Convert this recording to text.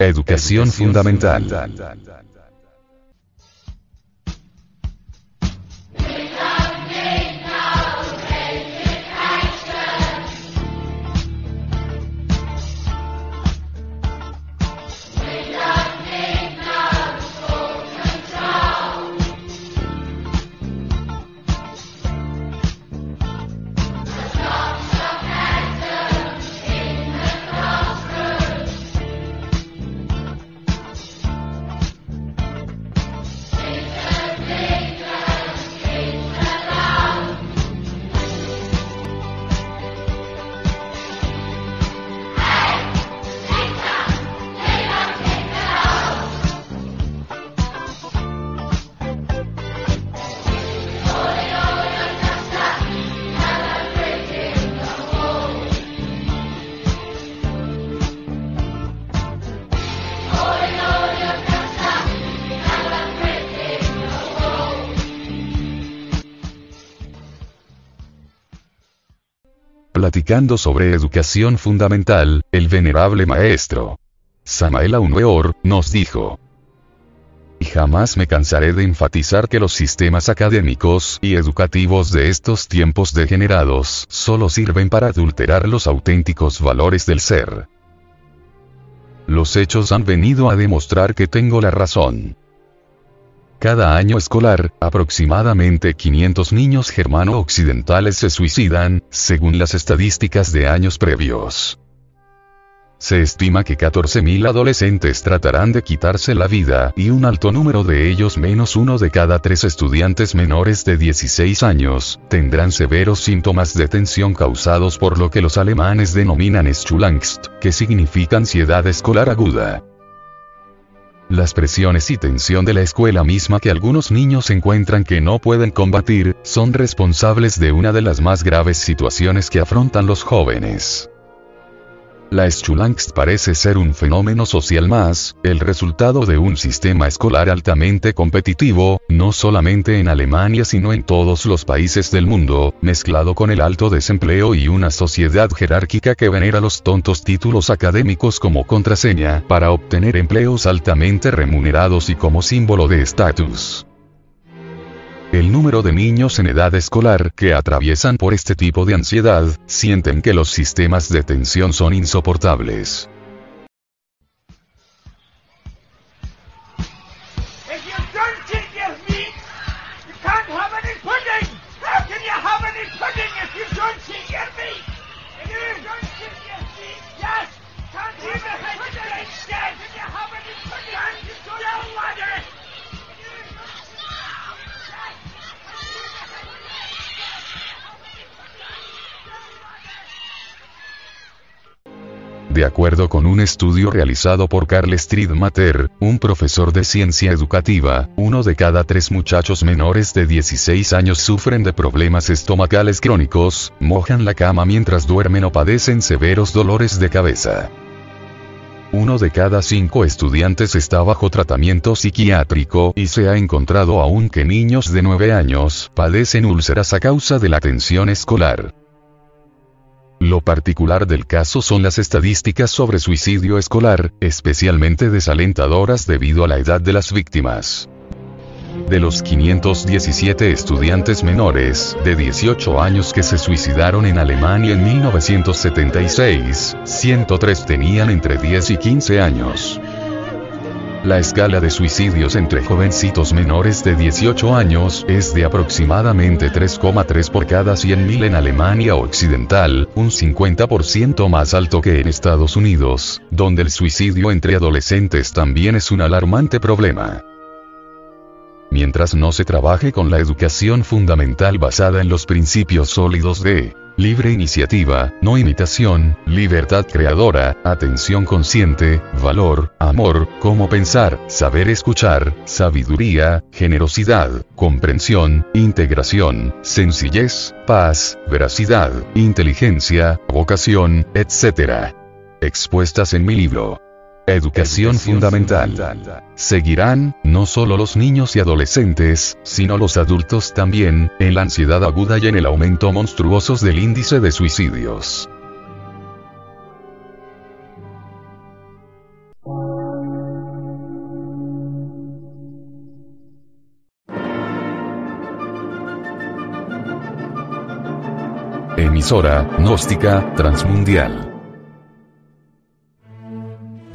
Educación fundamental. Platicando sobre educación fundamental, el venerable maestro Samael Weor, nos dijo. Y jamás me cansaré de enfatizar que los sistemas académicos y educativos de estos tiempos degenerados solo sirven para adulterar los auténticos valores del ser. Los hechos han venido a demostrar que tengo la razón. Cada año escolar, aproximadamente 500 niños germano-occidentales se suicidan, según las estadísticas de años previos. Se estima que 14.000 adolescentes tratarán de quitarse la vida y un alto número de ellos menos uno de cada tres estudiantes menores de 16 años, tendrán severos síntomas de tensión causados por lo que los alemanes denominan Schulangst, que significa ansiedad escolar aguda. Las presiones y tensión de la escuela misma que algunos niños encuentran que no pueden combatir, son responsables de una de las más graves situaciones que afrontan los jóvenes. La Schulangst parece ser un fenómeno social más, el resultado de un sistema escolar altamente competitivo, no solamente en Alemania sino en todos los países del mundo, mezclado con el alto desempleo y una sociedad jerárquica que venera los tontos títulos académicos como contraseña para obtener empleos altamente remunerados y como símbolo de estatus. El número de niños en edad escolar que atraviesan por este tipo de ansiedad, sienten que los sistemas de tensión son insoportables. De acuerdo con un estudio realizado por Carl Striedmatter, un profesor de ciencia educativa, uno de cada tres muchachos menores de 16 años sufren de problemas estomacales crónicos, mojan la cama mientras duermen o padecen severos dolores de cabeza. Uno de cada cinco estudiantes está bajo tratamiento psiquiátrico y se ha encontrado aún que niños de 9 años padecen úlceras a causa de la tensión escolar. Lo particular del caso son las estadísticas sobre suicidio escolar, especialmente desalentadoras debido a la edad de las víctimas. De los 517 estudiantes menores de 18 años que se suicidaron en Alemania en 1976, 103 tenían entre 10 y 15 años. La escala de suicidios entre jovencitos menores de 18 años es de aproximadamente 3,3 por cada 100.000 en Alemania Occidental, un 50% más alto que en Estados Unidos, donde el suicidio entre adolescentes también es un alarmante problema. Mientras no se trabaje con la educación fundamental basada en los principios sólidos de libre iniciativa, no imitación, libertad creadora, atención consciente, valor, amor, cómo pensar, saber escuchar, sabiduría, generosidad, comprensión, integración, sencillez, paz, veracidad, inteligencia, vocación, etc. Expuestas en mi libro. Educación fundamental. Seguirán, no solo los niños y adolescentes, sino los adultos también, en la ansiedad aguda y en el aumento monstruosos del índice de suicidios. Emisora, gnóstica, transmundial